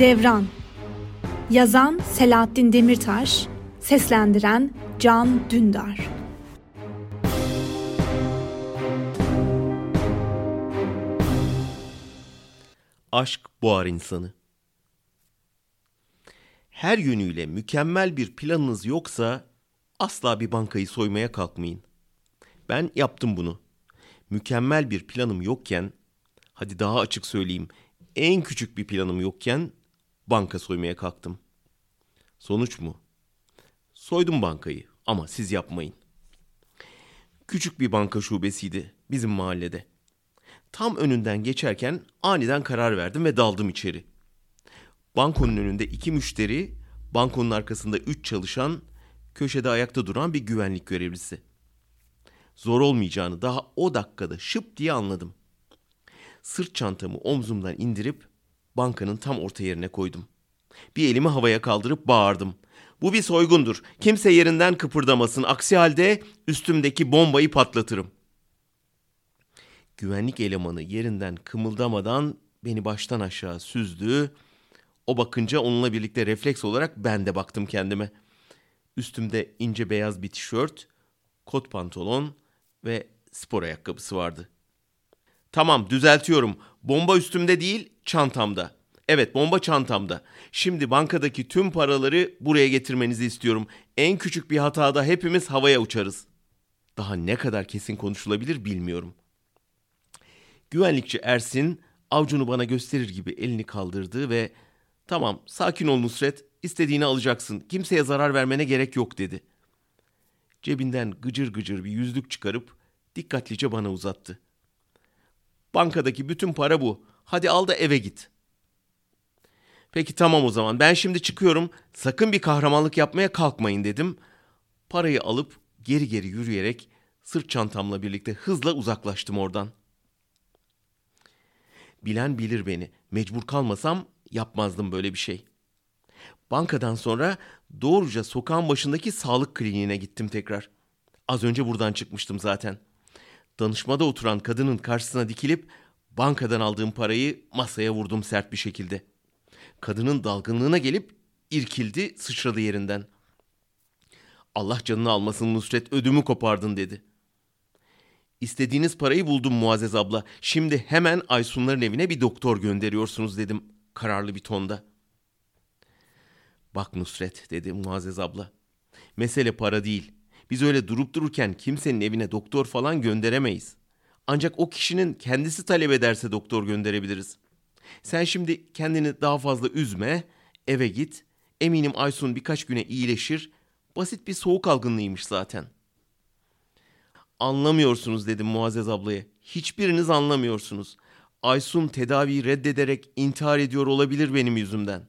Devran Yazan Selahattin Demirtaş Seslendiren Can Dündar Aşk boğar insanı. Her yönüyle mükemmel bir planınız yoksa asla bir bankayı soymaya kalkmayın. Ben yaptım bunu. Mükemmel bir planım yokken, hadi daha açık söyleyeyim, en küçük bir planım yokken banka soymaya kalktım. Sonuç mu? Soydum bankayı ama siz yapmayın. Küçük bir banka şubesiydi bizim mahallede. Tam önünden geçerken aniden karar verdim ve daldım içeri. Bankonun önünde iki müşteri, bankonun arkasında üç çalışan, köşede ayakta duran bir güvenlik görevlisi. Zor olmayacağını daha o dakikada şıp diye anladım. Sırt çantamı omzumdan indirip bankanın tam orta yerine koydum. Bir elimi havaya kaldırıp bağırdım. Bu bir soygundur. Kimse yerinden kıpırdamasın. Aksi halde üstümdeki bombayı patlatırım. Güvenlik elemanı yerinden kımıldamadan beni baştan aşağı süzdü. O bakınca onunla birlikte refleks olarak ben de baktım kendime. Üstümde ince beyaz bir tişört, kot pantolon ve spor ayakkabısı vardı. Tamam düzeltiyorum. Bomba üstümde değil, çantamda. Evet bomba çantamda. Şimdi bankadaki tüm paraları buraya getirmenizi istiyorum. En küçük bir hatada hepimiz havaya uçarız. Daha ne kadar kesin konuşulabilir bilmiyorum. Güvenlikçi Ersin avcunu bana gösterir gibi elini kaldırdı ve "Tamam, sakin ol Nusret. İstediğini alacaksın. Kimseye zarar vermene gerek yok." dedi. Cebinden gıcır gıcır bir yüzlük çıkarıp dikkatlice bana uzattı. Bankadaki bütün para bu. Hadi al da eve git. Peki tamam o zaman. Ben şimdi çıkıyorum. Sakın bir kahramanlık yapmaya kalkmayın dedim. Parayı alıp geri geri yürüyerek sırt çantamla birlikte hızla uzaklaştım oradan. Bilen bilir beni. Mecbur kalmasam yapmazdım böyle bir şey. Bankadan sonra doğruca sokağın başındaki sağlık kliniğine gittim tekrar. Az önce buradan çıkmıştım zaten. Danışmada oturan kadının karşısına dikilip bankadan aldığım parayı masaya vurdum sert bir şekilde. Kadının dalgınlığına gelip irkildi, sıçradı yerinden. Allah canını almasın Nusret, ödümü kopardın dedi. İstediğiniz parayı buldum Muazzez abla. Şimdi hemen Aysunların evine bir doktor gönderiyorsunuz dedim kararlı bir tonda. Bak Nusret dedi Muazzez abla. Mesele para değil. Biz öyle durup dururken kimsenin evine doktor falan gönderemeyiz. Ancak o kişinin kendisi talep ederse doktor gönderebiliriz. Sen şimdi kendini daha fazla üzme, eve git. Eminim Aysun birkaç güne iyileşir. Basit bir soğuk algınlığıymış zaten. Anlamıyorsunuz dedim Muazzez ablaya. Hiçbiriniz anlamıyorsunuz. Aysun tedaviyi reddederek intihar ediyor olabilir benim yüzümden.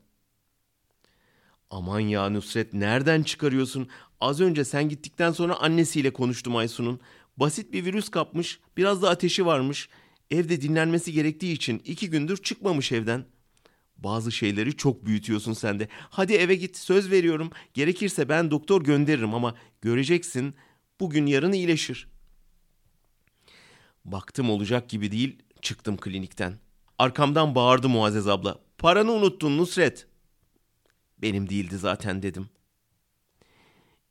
Aman ya Nusret nereden çıkarıyorsun? Az önce sen gittikten sonra annesiyle konuştum Aysun'un. Basit bir virüs kapmış, biraz da ateşi varmış. Evde dinlenmesi gerektiği için iki gündür çıkmamış evden. Bazı şeyleri çok büyütüyorsun sen de. Hadi eve git söz veriyorum. Gerekirse ben doktor gönderirim ama göreceksin bugün yarın iyileşir. Baktım olacak gibi değil çıktım klinikten. Arkamdan bağırdı Muazzez abla. Paranı unuttun Nusret. Benim değildi zaten dedim.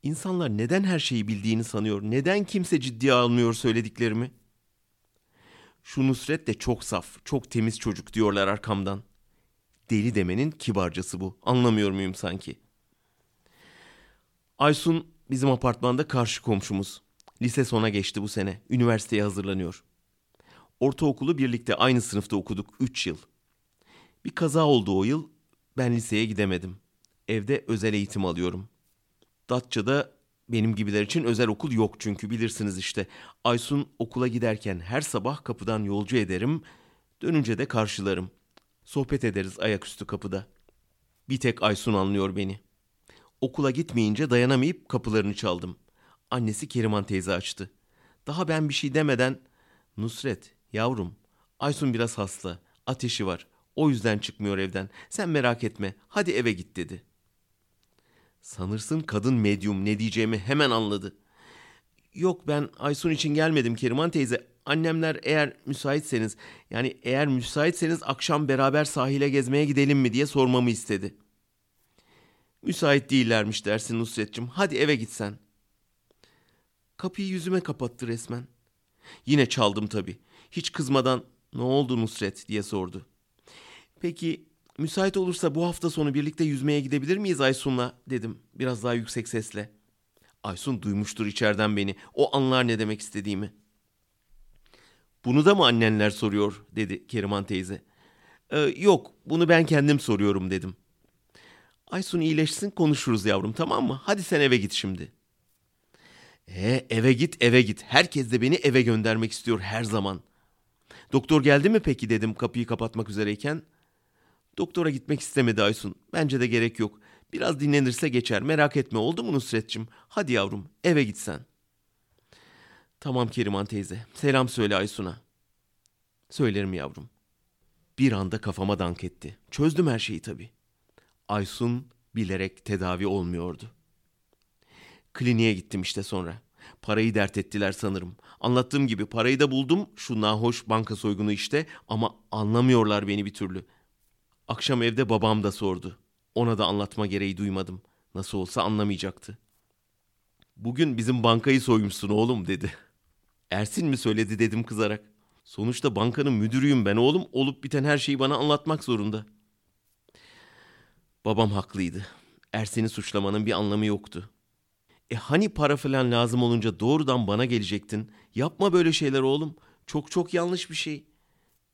İnsanlar neden her şeyi bildiğini sanıyor? Neden kimse ciddiye almıyor söylediklerimi? Şu Nusret de çok saf, çok temiz çocuk diyorlar arkamdan. Deli demenin kibarcası bu. Anlamıyor muyum sanki? Aysun bizim apartmanda karşı komşumuz. Lise sona geçti bu sene. Üniversiteye hazırlanıyor. Ortaokulu birlikte aynı sınıfta okuduk 3 yıl. Bir kaza oldu o yıl. Ben liseye gidemedim. Evde özel eğitim alıyorum. Datça'da benim gibiler için özel okul yok çünkü bilirsiniz işte. Aysun okula giderken her sabah kapıdan yolcu ederim. Dönünce de karşılarım. Sohbet ederiz ayaküstü kapıda. Bir tek Aysun anlıyor beni. Okula gitmeyince dayanamayıp kapılarını çaldım. Annesi Keriman teyze açtı. Daha ben bir şey demeden Nusret yavrum Aysun biraz hasta ateşi var o yüzden çıkmıyor evden sen merak etme hadi eve git dedi. Sanırsın kadın medyum ne diyeceğimi hemen anladı. Yok ben Aysun için gelmedim Keriman teyze annemler eğer müsaitseniz yani eğer müsaitseniz akşam beraber sahile gezmeye gidelim mi diye sormamı istedi. Müsait değillermiş dersin Nusret'cim. Hadi eve gitsen. Kapıyı yüzüme kapattı resmen. Yine çaldım tabii. Hiç kızmadan ne oldu Nusret diye sordu. Peki müsait olursa bu hafta sonu birlikte yüzmeye gidebilir miyiz Aysun'la dedim biraz daha yüksek sesle. Aysun duymuştur içeriden beni. O anlar ne demek istediğimi. Bunu da mı annenler soruyor dedi Keriman teyze. Ee, yok bunu ben kendim soruyorum dedim. Aysun iyileşsin konuşuruz yavrum tamam mı? Hadi sen eve git şimdi. E eve git eve git. Herkes de beni eve göndermek istiyor her zaman. Doktor geldi mi peki dedim kapıyı kapatmak üzereyken. Doktora gitmek istemedi Aysun. Bence de gerek yok. Biraz dinlenirse geçer. Merak etme oldu mu Nusret'cim? Hadi yavrum eve gitsen. Tamam Keriman teyze. Selam söyle Aysun'a. Söylerim yavrum. Bir anda kafama dank etti. Çözdüm her şeyi tabii. Aysun bilerek tedavi olmuyordu. Kliniğe gittim işte sonra. Parayı dert ettiler sanırım. Anlattığım gibi parayı da buldum. Şu nahoş banka soygunu işte ama anlamıyorlar beni bir türlü. Akşam evde babam da sordu. Ona da anlatma gereği duymadım. Nasıl olsa anlamayacaktı. Bugün bizim bankayı soymuşsun oğlum dedi. Ersin mi söyledi dedim kızarak. Sonuçta bankanın müdürüyüm ben oğlum. Olup biten her şeyi bana anlatmak zorunda. Babam haklıydı. Ersin'i suçlamanın bir anlamı yoktu. E hani para falan lazım olunca doğrudan bana gelecektin. Yapma böyle şeyler oğlum. Çok çok yanlış bir şey.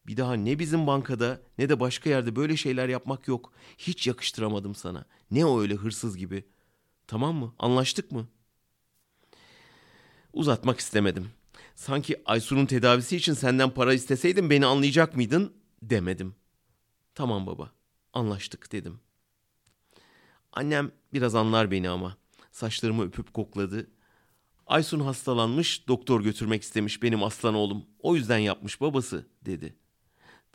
Bir daha ne bizim bankada ne de başka yerde böyle şeyler yapmak yok. Hiç yakıştıramadım sana. Ne o öyle hırsız gibi. Tamam mı? Anlaştık mı? Uzatmak istemedim. Sanki Aysun'un tedavisi için senden para isteseydim beni anlayacak mıydın demedim. Tamam baba. Anlaştık dedim. Annem biraz anlar beni ama. Saçlarımı öpüp kokladı. Aysun hastalanmış, doktor götürmek istemiş benim aslan oğlum. O yüzden yapmış babası dedi.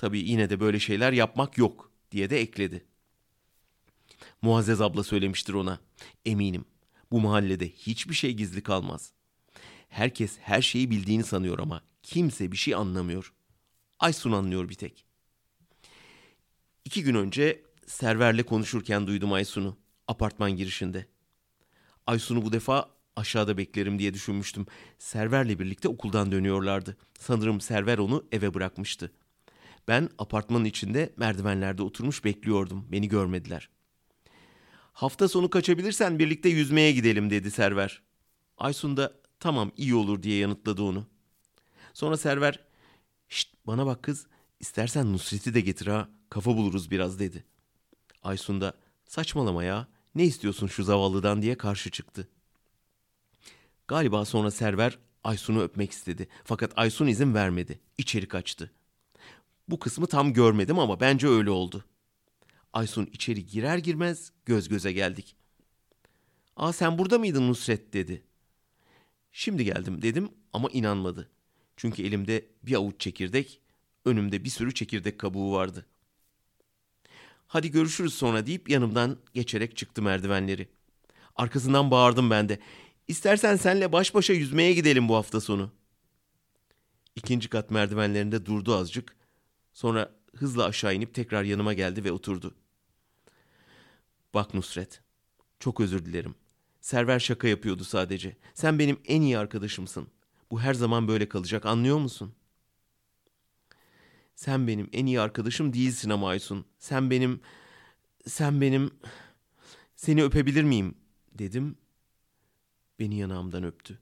Tabii yine de böyle şeyler yapmak yok diye de ekledi. Muazzez abla söylemiştir ona. Eminim bu mahallede hiçbir şey gizli kalmaz. Herkes her şeyi bildiğini sanıyor ama kimse bir şey anlamıyor. Aysun anlıyor bir tek. İki gün önce Server'le konuşurken duydum Aysun'u apartman girişinde. Aysun'u bu defa aşağıda beklerim diye düşünmüştüm. Server'le birlikte okuldan dönüyorlardı. Sanırım Server onu eve bırakmıştı. Ben apartmanın içinde merdivenlerde oturmuş bekliyordum. Beni görmediler. Hafta sonu kaçabilirsen birlikte yüzmeye gidelim dedi Server. Aysun da tamam iyi olur diye yanıtladı onu. Sonra Server şşt bana bak kız istersen Nusret'i de getir ha kafa buluruz biraz dedi. Aysun da saçmalama ya ne istiyorsun şu zavallıdan diye karşı çıktı. Galiba sonra Server Aysun'u öpmek istedi. Fakat Aysun izin vermedi. İçeri kaçtı. Bu kısmı tam görmedim ama bence öyle oldu. Aysun içeri girer girmez göz göze geldik. Aa sen burada mıydın Nusret dedi. Şimdi geldim dedim ama inanmadı. Çünkü elimde bir avuç çekirdek, önümde bir sürü çekirdek kabuğu vardı. Hadi görüşürüz sonra deyip yanımdan geçerek çıktı merdivenleri. Arkasından bağırdım ben de. İstersen senle baş başa yüzmeye gidelim bu hafta sonu. İkinci kat merdivenlerinde durdu azıcık. Sonra hızla aşağı inip tekrar yanıma geldi ve oturdu. Bak Nusret, çok özür dilerim. Server şaka yapıyordu sadece. Sen benim en iyi arkadaşımsın. Bu her zaman böyle kalacak anlıyor musun? Sen benim en iyi arkadaşım değilsin ama Aysun. Sen benim... Sen benim... Seni öpebilir miyim? Dedim. Beni yanağımdan öptü.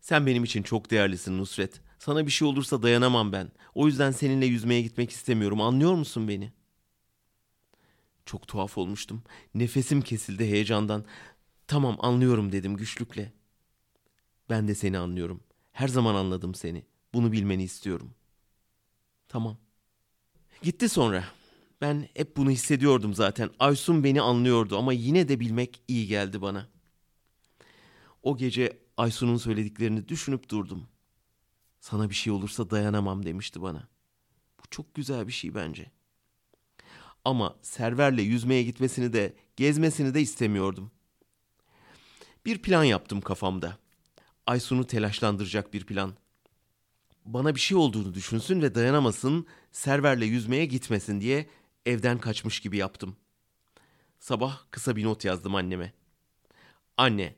Sen benim için çok değerlisin Nusret. Sana bir şey olursa dayanamam ben. O yüzden seninle yüzmeye gitmek istemiyorum. Anlıyor musun beni? Çok tuhaf olmuştum. Nefesim kesildi heyecandan. Tamam anlıyorum dedim güçlükle. Ben de seni anlıyorum. Her zaman anladım seni. Bunu bilmeni istiyorum. Tamam. Gitti sonra. Ben hep bunu hissediyordum zaten. Aysun beni anlıyordu ama yine de bilmek iyi geldi bana. O gece Aysun'un söylediklerini düşünüp durdum. Sana bir şey olursa dayanamam demişti bana. Bu çok güzel bir şey bence. Ama Server'le yüzmeye gitmesini de, gezmesini de istemiyordum. Bir plan yaptım kafamda. Aysun'u telaşlandıracak bir plan. bana bir şey olduğunu düşünsün ve dayanamasın, Server'le yüzmeye gitmesin diye evden kaçmış gibi yaptım. Sabah kısa bir not yazdım anneme. Anne,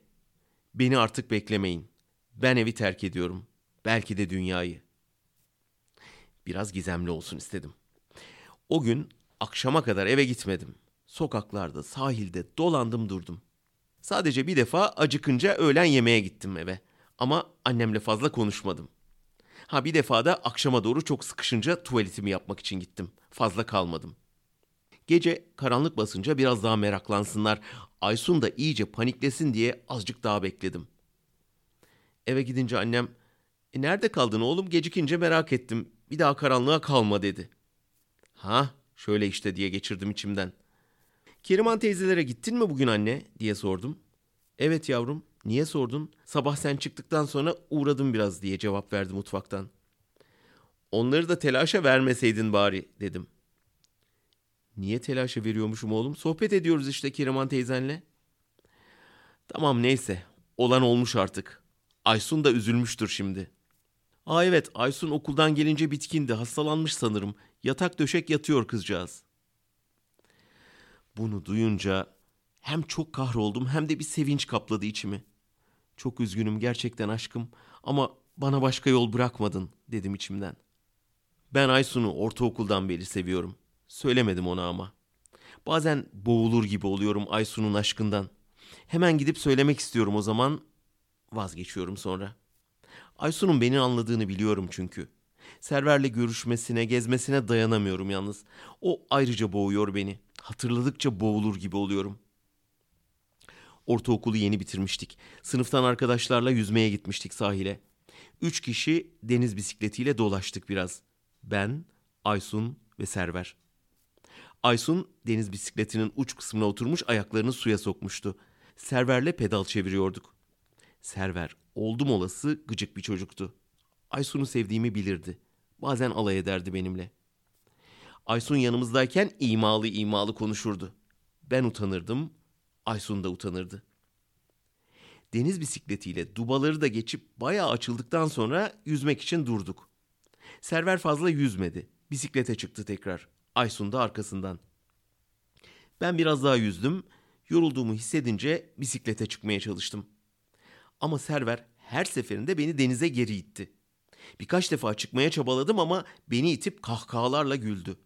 beni artık beklemeyin. Ben evi terk ediyorum. Belki de dünyayı. Biraz gizemli olsun istedim. O gün akşama kadar eve gitmedim. Sokaklarda, sahilde dolandım durdum. Sadece bir defa acıkınca öğlen yemeğe gittim eve. Ama annemle fazla konuşmadım. Ha bir defa da akşama doğru çok sıkışınca tuvaletimi yapmak için gittim. Fazla kalmadım. Gece karanlık basınca biraz daha meraklansınlar. Aysun da iyice paniklesin diye azıcık daha bekledim. Eve gidince annem, e nerede kaldın oğlum gecikince merak ettim. Bir daha karanlığa kalma dedi. Ha şöyle işte diye geçirdim içimden. Keriman teyzelere gittin mi bugün anne diye sordum. Evet yavrum niye sordun? Sabah sen çıktıktan sonra uğradım biraz diye cevap verdi mutfaktan. Onları da telaşa vermeseydin bari dedim. Niye telaşa veriyormuşum oğlum? Sohbet ediyoruz işte Keriman teyzenle. Tamam neyse. Olan olmuş artık. Aysun da üzülmüştür şimdi. Aa evet Aysun okuldan gelince bitkindi. Hastalanmış sanırım. Yatak döşek yatıyor kızcağız. Bunu duyunca hem çok kahroldum hem de bir sevinç kapladı içimi. Çok üzgünüm gerçekten aşkım ama bana başka yol bırakmadın dedim içimden. Ben Aysun'u ortaokuldan beri seviyorum. Söylemedim ona ama. Bazen boğulur gibi oluyorum Aysun'un aşkından. Hemen gidip söylemek istiyorum o zaman. Vazgeçiyorum sonra. Aysun'un beni anladığını biliyorum çünkü. Server'le görüşmesine, gezmesine dayanamıyorum yalnız. O ayrıca boğuyor beni. Hatırladıkça boğulur gibi oluyorum. Ortaokulu yeni bitirmiştik. Sınıftan arkadaşlarla yüzmeye gitmiştik sahile. Üç kişi deniz bisikletiyle dolaştık biraz. Ben, Aysun ve Server. Aysun deniz bisikletinin uç kısmına oturmuş ayaklarını suya sokmuştu. Server'le pedal çeviriyorduk. Server oldum olası gıcık bir çocuktu. Aysun'u sevdiğimi bilirdi. Bazen alay ederdi benimle. Aysun yanımızdayken imalı imalı konuşurdu. Ben utanırdım, Aysun da utanırdı. Deniz bisikletiyle dubaları da geçip bayağı açıldıktan sonra yüzmek için durduk. Server fazla yüzmedi. Bisiklete çıktı tekrar. Aysun da arkasından. Ben biraz daha yüzdüm. Yorulduğumu hissedince bisiklete çıkmaya çalıştım. Ama Server her seferinde beni denize geri itti. Birkaç defa çıkmaya çabaladım ama beni itip kahkahalarla güldü.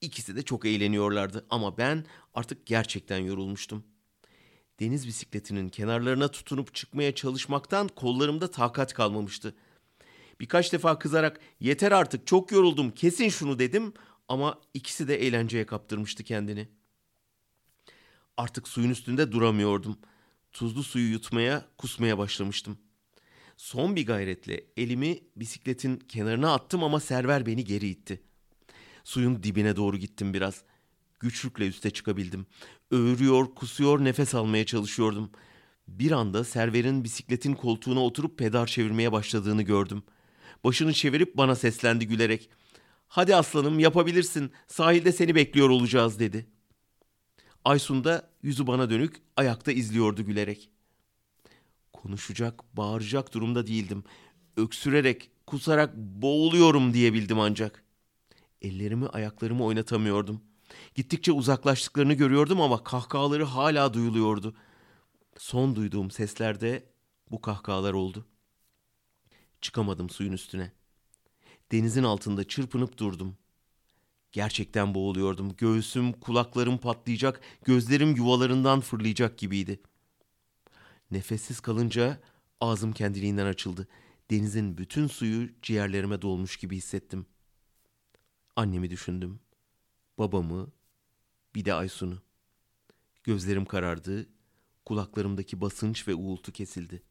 İkisi de çok eğleniyorlardı ama ben artık gerçekten yorulmuştum. Deniz bisikletinin kenarlarına tutunup çıkmaya çalışmaktan kollarımda takat kalmamıştı. Birkaç defa kızarak yeter artık çok yoruldum kesin şunu dedim ama ikisi de eğlenceye kaptırmıştı kendini. Artık suyun üstünde duramıyordum. Tuzlu suyu yutmaya, kusmaya başlamıştım. Son bir gayretle elimi bisikletin kenarına attım ama server beni geri itti. Suyun dibine doğru gittim biraz. Güçlükle üste çıkabildim. Öğürüyor, kusuyor, nefes almaya çalışıyordum. Bir anda serverin bisikletin koltuğuna oturup pedal çevirmeye başladığını gördüm. Başını çevirip bana seslendi gülerek. Hadi aslanım yapabilirsin. Sahilde seni bekliyor olacağız dedi. Aysun da yüzü bana dönük ayakta izliyordu gülerek. Konuşacak, bağıracak durumda değildim. Öksürerek, kusarak boğuluyorum diyebildim ancak. Ellerimi, ayaklarımı oynatamıyordum. Gittikçe uzaklaştıklarını görüyordum ama kahkahaları hala duyuluyordu. Son duyduğum seslerde bu kahkahalar oldu. Çıkamadım suyun üstüne. Denizin altında çırpınıp durdum. Gerçekten boğuluyordum. Göğsüm, kulaklarım patlayacak, gözlerim yuvalarından fırlayacak gibiydi. Nefessiz kalınca ağzım kendiliğinden açıldı. Denizin bütün suyu ciğerlerime dolmuş gibi hissettim. Annemi düşündüm. Babamı, bir de Aysun'u. Gözlerim karardı, kulaklarımdaki basınç ve uğultu kesildi.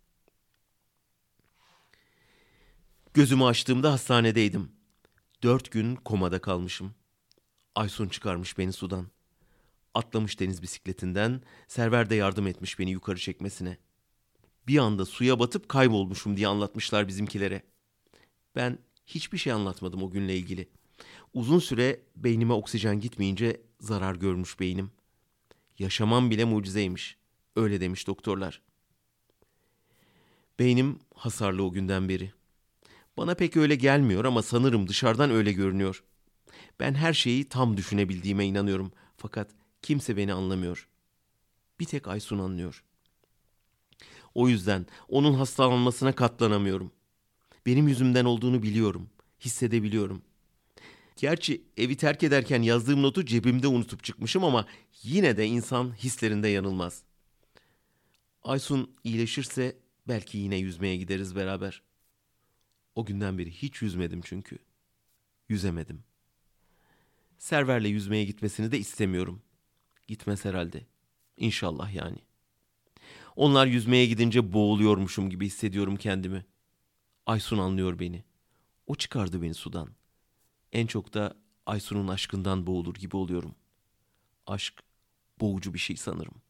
Gözümü açtığımda hastanedeydim. Dört gün komada kalmışım. Aysun çıkarmış beni sudan. Atlamış deniz bisikletinden, Server de yardım etmiş beni yukarı çekmesine. Bir anda suya batıp kaybolmuşum diye anlatmışlar bizimkilere. Ben hiçbir şey anlatmadım o günle ilgili. Uzun süre beynime oksijen gitmeyince zarar görmüş beynim. Yaşamam bile mucizeymiş. Öyle demiş doktorlar. Beynim hasarlı o günden beri. Bana pek öyle gelmiyor ama sanırım dışarıdan öyle görünüyor. Ben her şeyi tam düşünebildiğime inanıyorum. Fakat kimse beni anlamıyor. Bir tek Aysun anlıyor. O yüzden onun hastalanmasına katlanamıyorum. Benim yüzümden olduğunu biliyorum, hissedebiliyorum. Gerçi evi terk ederken yazdığım notu cebimde unutup çıkmışım ama yine de insan hislerinde yanılmaz. Aysun iyileşirse belki yine yüzmeye gideriz beraber. O günden beri hiç yüzmedim çünkü. Yüzemedim. Server'le yüzmeye gitmesini de istemiyorum. Gitmez herhalde. İnşallah yani. Onlar yüzmeye gidince boğuluyormuşum gibi hissediyorum kendimi. Aysun anlıyor beni. O çıkardı beni sudan. En çok da Aysun'un aşkından boğulur gibi oluyorum. Aşk boğucu bir şey sanırım.